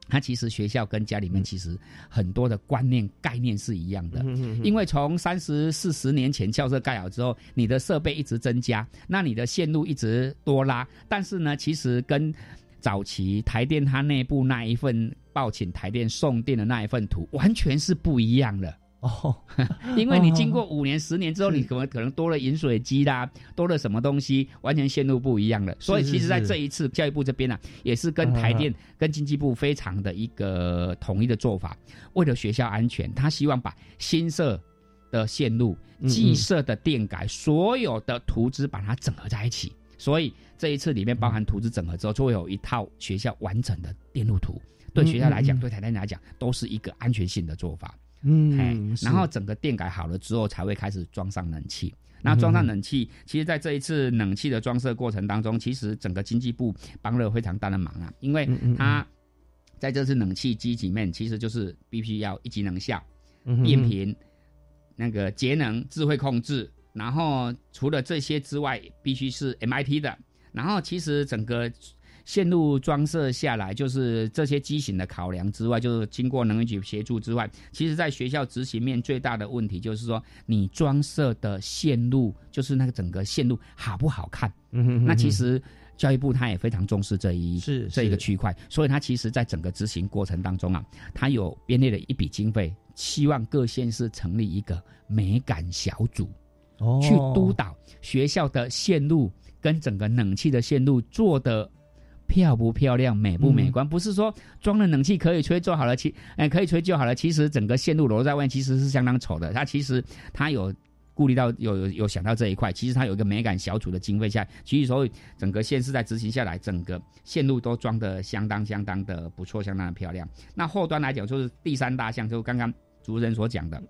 它其实学校跟家里面其实很多的观念概念是一样的，因为从三十四十年前校舍盖好之后，你的设备一直增加，那你的线路一直多拉，但是呢，其实跟早期台电它内部那一份报请台电送电的那一份图完全是不一样的。哦，因为你经过五年、十年之后，你可能可能多了饮水机啦，多了什么东西，完全线路不一样了。所以，其实，在这一次教育部这边呢，也是跟台电、跟经济部非常的一个统一的做法。为了学校安全，他希望把新设的线路、既设的电改所有的图纸把它整合在一起。所以，这一次里面包含图纸整合之后，就会有一套学校完整的电路图。对学校来讲，对台电来讲，都是一个安全性的做法。嗯，然后整个电改好了之后，才会开始装上冷气。那装上冷气，其实在这一次冷气的装设过程当中，其实整个经济部帮了非常大的忙啊，因为它在这次冷气机里面，其实就是必须要一级能效、变频、那个节能、智慧控制。然后除了这些之外，必须是 MIT 的。然后其实整个线路装设下来，就是这些机型的考量之外，就是经过能源局协助之外，其实在学校执行面最大的问题就是说，你装设的线路，就是那个整个线路好不好看？嗯哼那其实教育部他也非常重视这一是这一个区块，所以他其实在整个执行过程当中啊，他有编列了一笔经费，希望各县市成立一个美感小组，哦去督导学校的线路跟整个冷气的线路做的。漂不漂亮，美不美观？不是说装了冷气可以吹就好了，其哎可以吹就好了。其实整个线路裸露在外面，其实是相当丑的。它其实它有顾虑到有有有想到这一块，其实它有一个美感小组的经费下，其实所以整个县市在执行下来，整个线路都装的相当相当的不错，相当的漂亮。那后端来讲，就是第三大项，就是刚刚主持人所讲的。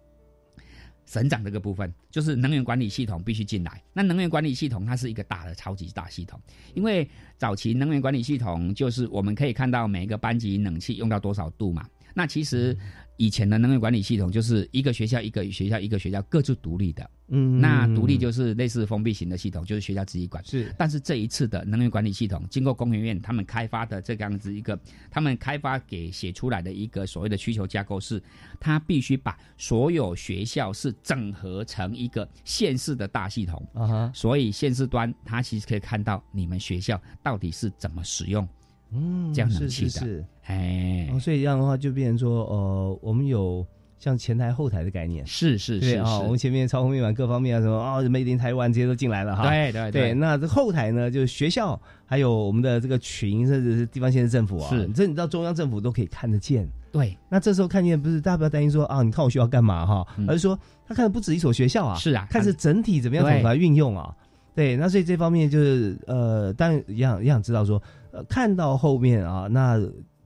省长这个部分，就是能源管理系统必须进来。那能源管理系统它是一个大的超级大系统，因为早期能源管理系统就是我们可以看到每一个班级冷气用到多少度嘛。那其实以前的能源管理系统就是一个学校一个学校一个学校各自独立的，嗯那独立就是类似封闭型的系统，就是学校自己管。是，但是这一次的能源管理系统，经过工研院他们开发的这个样子一个，他们开发给写出来的一个所谓的需求架构是，它必须把所有学校是整合成一个县市的大系统。啊哈，所以县市端它其实可以看到你们学校到底是怎么使用嗯这样冷是气的。是是哎，哦，所以这样的话就变成说，呃，我们有像前台后台的概念，是是是啊，是。我们前面操控面板各方面啊什么啊，什么一零台湾这些都进来了哈，对对对对，那这后台呢，就是学校还有我们的这个群，甚至是地方县市政府啊，是。这你到中央政府都可以看得见。对，那这时候看见不是大家不要担心说啊，你看我学校干嘛哈，而是说他看的不止一所学校啊，嗯是啊看是整体怎么样对怎么来运用啊。对，那所以这方面就是呃，当然也想也想知道说，呃，看到后面啊，那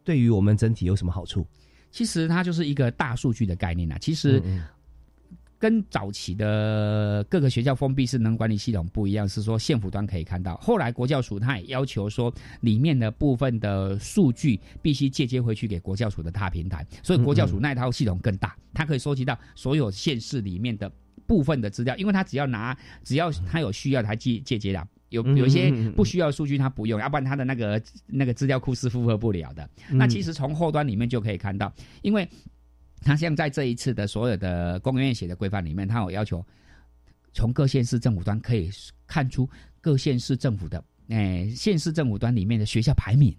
对于我们整体有什么好处？其实它就是一个大数据的概念啊。其实嗯跟早期的各个学校封闭式能管理系统不一样，是说县府端可以看到。后来国教署它也要求说，里面的部分的数据必须借接回去给国教署的大平台，所以国教署那一套系统更大，它可以收集到所有县市里面的部分的资料，因为它只要拿，只要它有需要，它借借接的。有有一些不需要数据它不用，要不然它的那个那个资料库是负荷不了的。那其实从后端里面就可以看到，因为它像在这一次的所有的公务院写的规范里面，它有要求从各县市政府端可以看出各县市政府的哎县市政府端里面的学校排名。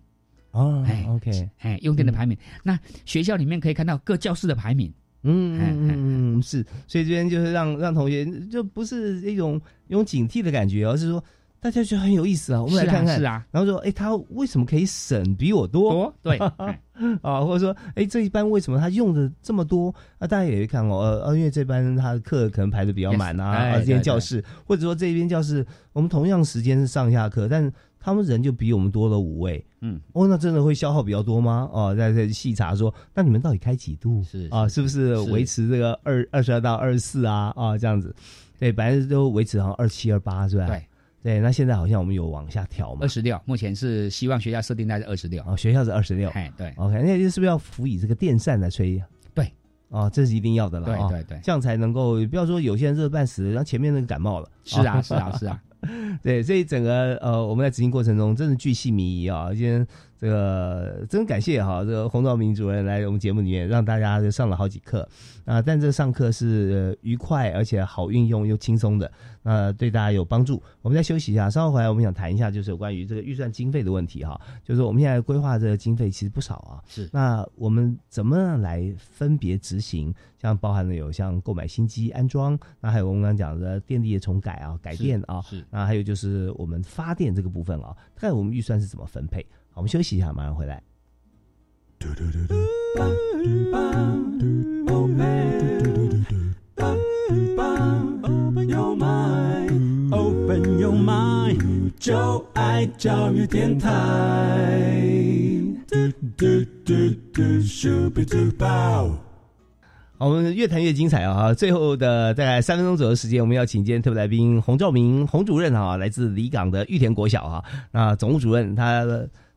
哦哎，OK，哎，用电的排名，那学校里面可以看到各教室的排名。嗯嗯嗯嗯，是，所以这边就是让让同学就不是一种一种警惕的感觉，而是说大家觉得很有意思啊，我们来看看，是啊，然后说，哎，他为什么可以省比我多？多对 啊，或者说，哎，这一班为什么他用的这么多？啊，大家也会看哦，呃，呃因为这班他的课可能排的比较满啊，Yes，哎啊，这间教室，或者说这边教室，我们同样时间是上下课，但他们人就比我们多了五位，嗯，哦，那真的会消耗比较多吗？哦，在在细查说，那你们到底开几度？是啊，是不是是维持这个二二十二到二十四啊？啊，这样子，对，本来都维持好像二七二八是吧？对。对，那现在好像我们有往下调嘛二，十六，目前是希望学校设定在二十六。哦，学校是二十六，哎，对，OK，那就是不是要辅以这个电扇来吹？对，哦，这是一定要的了，哦对对对这样才能够不要说有些人热半死，然后前面那个感冒了。是啊哦是啊是啊，对，所以整个呃，我们在执行过程中真的巨细靡遗啊。今天这个真感谢哈，这个洪兆明主任来我们节目里面，让大家就上了好几课啊。但这上课是、呃愉快而且好运用又轻松的，那对大家有帮助。我们再休息一下，稍后回来我们想谈一下，就是有关于这个预算经费的问题哈。就是我们现在规划这个经费其实不少啊，是那我们怎么来分别执行？像包含了有像购买新机安装，那还有我们刚刚讲的电力的重改啊、改电啊，是那还有就是我们发电这个部分啊，看我们预算是怎么分配。我们休息一下，马上回来。Open your mind, open your mind，就爱教育电台。嘟嘟嘟嘟，Super Duper。好，我们越谈越精彩啊！最后的大概三分钟左右时间，我们要请今天特别来宾洪兆明洪主任啊，来自离港的玉田国小啊，那总务主任他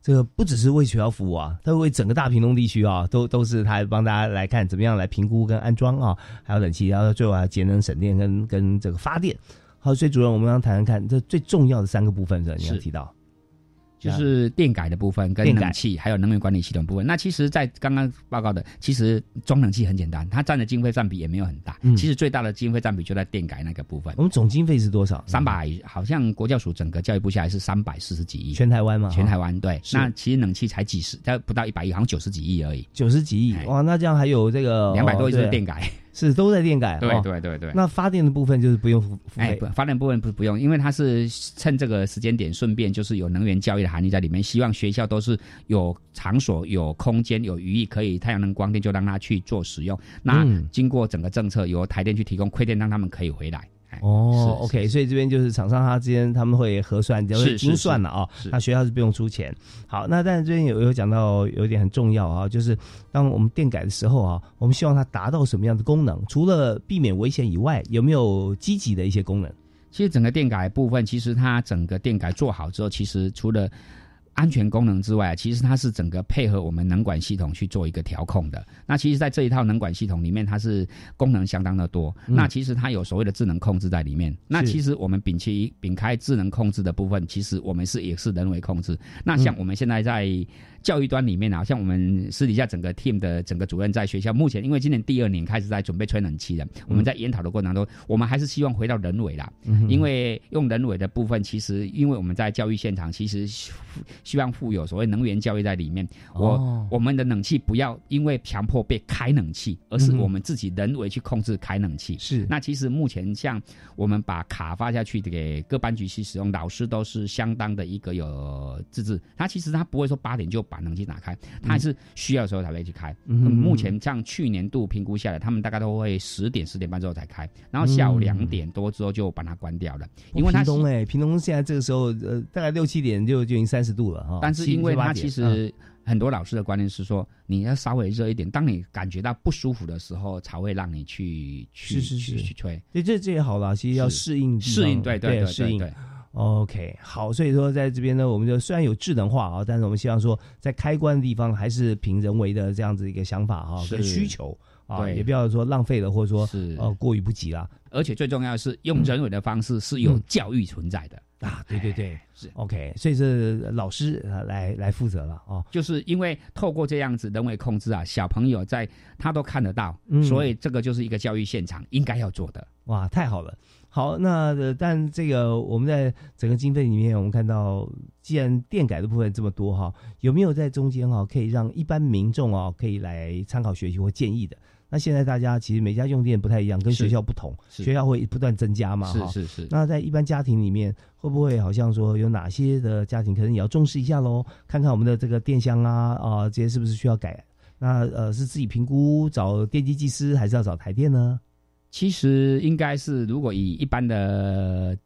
这个不只是为学校服务啊，他为整个大屏东地区啊，都都是他帮大家来看怎么样来评估跟安装啊，还有冷气，然后最后还有节能省电跟跟这个发电。好，所以主任，我们要谈谈看这最重要的三个部分是你要是提到，就是电改的部分跟冷气，还有能源管理系统部分。那其实，在刚刚报告的，其实装冷气很简单，它占的经费占比也没有很大。嗯其实最大的经费占比就在电改那个部分。我们总经费是多少？三百，好像国教署整个教育部下来是三百四十几亿，全台湾嘛，全台湾对。那其实冷气才几十，才不到一百亿，好像九十几亿而已。九十几亿哇，那这样还有这个两百多亿是电改，是都在电改，对哦对对对那发电的部分就是不用付付哎，发电部分不不用，因为它是趁这个时间点，顺便就是有能源教育的含义在里面，希望学校都是有场所、有空间、有余裕，可以太阳能光电就让它去做使用。那嗯经过整个政策，由台电去提供亏电，让他们可以回来。哎哦，OK，所以这边就是厂商他之间他们会核算，就是是精算了啊。那学校是不用出钱。好，那但是这边有有讲到有一点很重要啊，就是当我们电改的时候啊，我们希望它达到什么样的功能？除了避免危险以外，有没有积极的一些功能？其实整个电改部分，其实它整个电改做好之后，其实除了安全功能之外，其实它是整个配合我们能管系统去做一个调控的。那其实，在这一套能管系统里面，它是功能相当的多。嗯那其实它有所谓的智能控制在里面。那其实我们摒弃摒开智能控制的部分，其实我们是也是人为控制。那像嗯我们现在在教育端里面啊，像我们私底下整个 team 的整个主任在学校，目前因为今年第二年开始在准备吹冷气了，我们在研讨的过程当中，我们还是希望回到人为啦。因为用人为的部分，其实因为我们在教育现场，其实希希望富有所谓能源教育在里面。我、哦我们的冷气不要因为强迫被开冷气，而是我们自己人为去控制开冷气。是那其实目前像我们把卡发下去给各班级去使用，老师都是相当的一个有自制。他其实他不会说八点就把冷气打开，他还是需要的时候才会去开。嗯目前像去年度评估下来，他们大概都会十点十点半之后才开，然后下午嗯两点多之后就把它关掉了，因为它屏东哎，屏东现在这个时候呃，大概六七点就就已经三十度了哈。但是因为它七八点其实很多老师的观念是说，你要稍微热一点，当你感觉到不舒服的时候，才会让你去去去去吹。对，这这也好啦，其实要适应适应对对对适应对对。OK，好，所以说在这边呢，我们就虽然有智能化啊，但是我们希望说，在开关的地方还是凭人为的这样子一个想法哈、是跟需求啊，对也不要说浪费了，或者说是呃过于不及了。而且最重要的是，用人为的方式是有嗯教育存在的。啊，对对对，是 OK，所以是老师呃来来负责了哦。就是因为透过这样子人为控制啊，小朋友在他都看得到，嗯所以这个就是一个教育现场应该要做的。哇，太好了！好，那呃，但这个我们在整个经费里面，我们看到，既然电改的部分这么多哈，有没有在中间哈，可以让一般民众啊可以来参考学习或建议的？那现在大家其实每家用电不太一样，跟学校不同，学校会不断增加嘛，哈是是是那在一般家庭里面，会不会好像说有哪些的家庭可能也要重视一下喽？看看我们的这个电箱啊啊、这些是不是需要改？那呃是自己评估找电机技师，还是要找台电呢？其实应该是，如果以一般的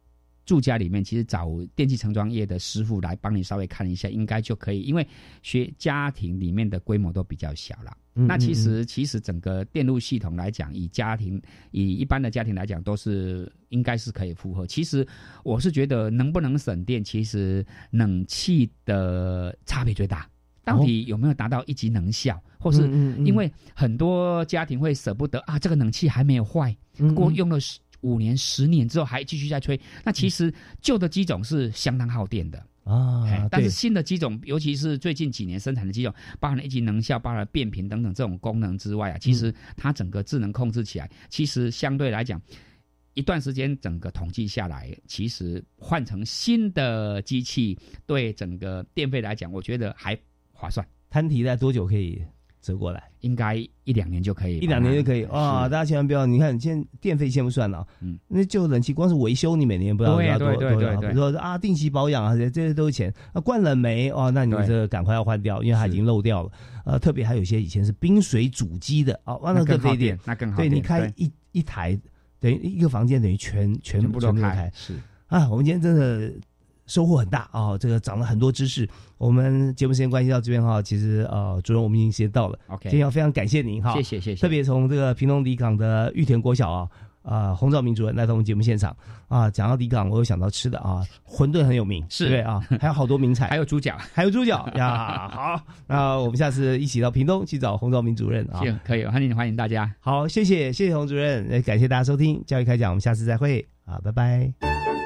住家里面，其实找电器成装业的师傅来帮你稍微看一下，应该就可以。因为学家庭里面的规模都比较小了。嗯那其嗯实其实整个电路系统来讲，以家庭以一般的家庭来讲，都是应该是可以负荷。其实我是觉得能不能省电，其实冷气的差别最大。到底有没有达到一级能效，或是因为很多家庭会舍不得啊，这个冷气还没有坏，过用了十五年、十年之后还继续在吹，那其实旧的机种是相当耗电的。啊哎，但是新的机种，尤其是最近几年生产的机种，包含了一级能效、包含了变频等等这种功能之外啊，其嗯。实它整个智能控制起来，其实相对来讲，一段时间整个统计下来，其实换成新的机器，对整个电费来讲，我觉得还划算。摊提在多久可以折过来？应该一两年就可以，一两年就可以哇！是大家千万不要，你看，现在电费先不算了，嗯，那就冷气光是维修，你每年不知道对要多对对多少，比如说啊，定期保养啊，这这些都是钱。啊，灌冷媒哦，那你这赶快要换掉，因为它已经漏掉了。呃，特别还有一些以前是冰水主机的啊，哇，那更费电电，那更好对你开一一台，等于一个房间等于全全全部都开是啊。我们今天真的收获很大啊、这个长了很多知识。我们节目时间关系到这边哈，其实呃，主任我们已经时间到了 OK 今天要非常感谢您哈，谢谢谢谢特别从这个屏东离港的玉田国小啊。啊，洪兆明主任来到我们节目现场啊，讲到离港，我有想到吃的啊，馄饨很有名，是对啊？还有好多名菜，还有猪脚，还有猪脚呀。好，那我们下次一起到屏东去找洪兆明主任啊。行可以欢迎欢迎大家。好，谢谢谢谢洪主任，呃感谢大家收听教育开讲，我们下次再会啊，拜拜。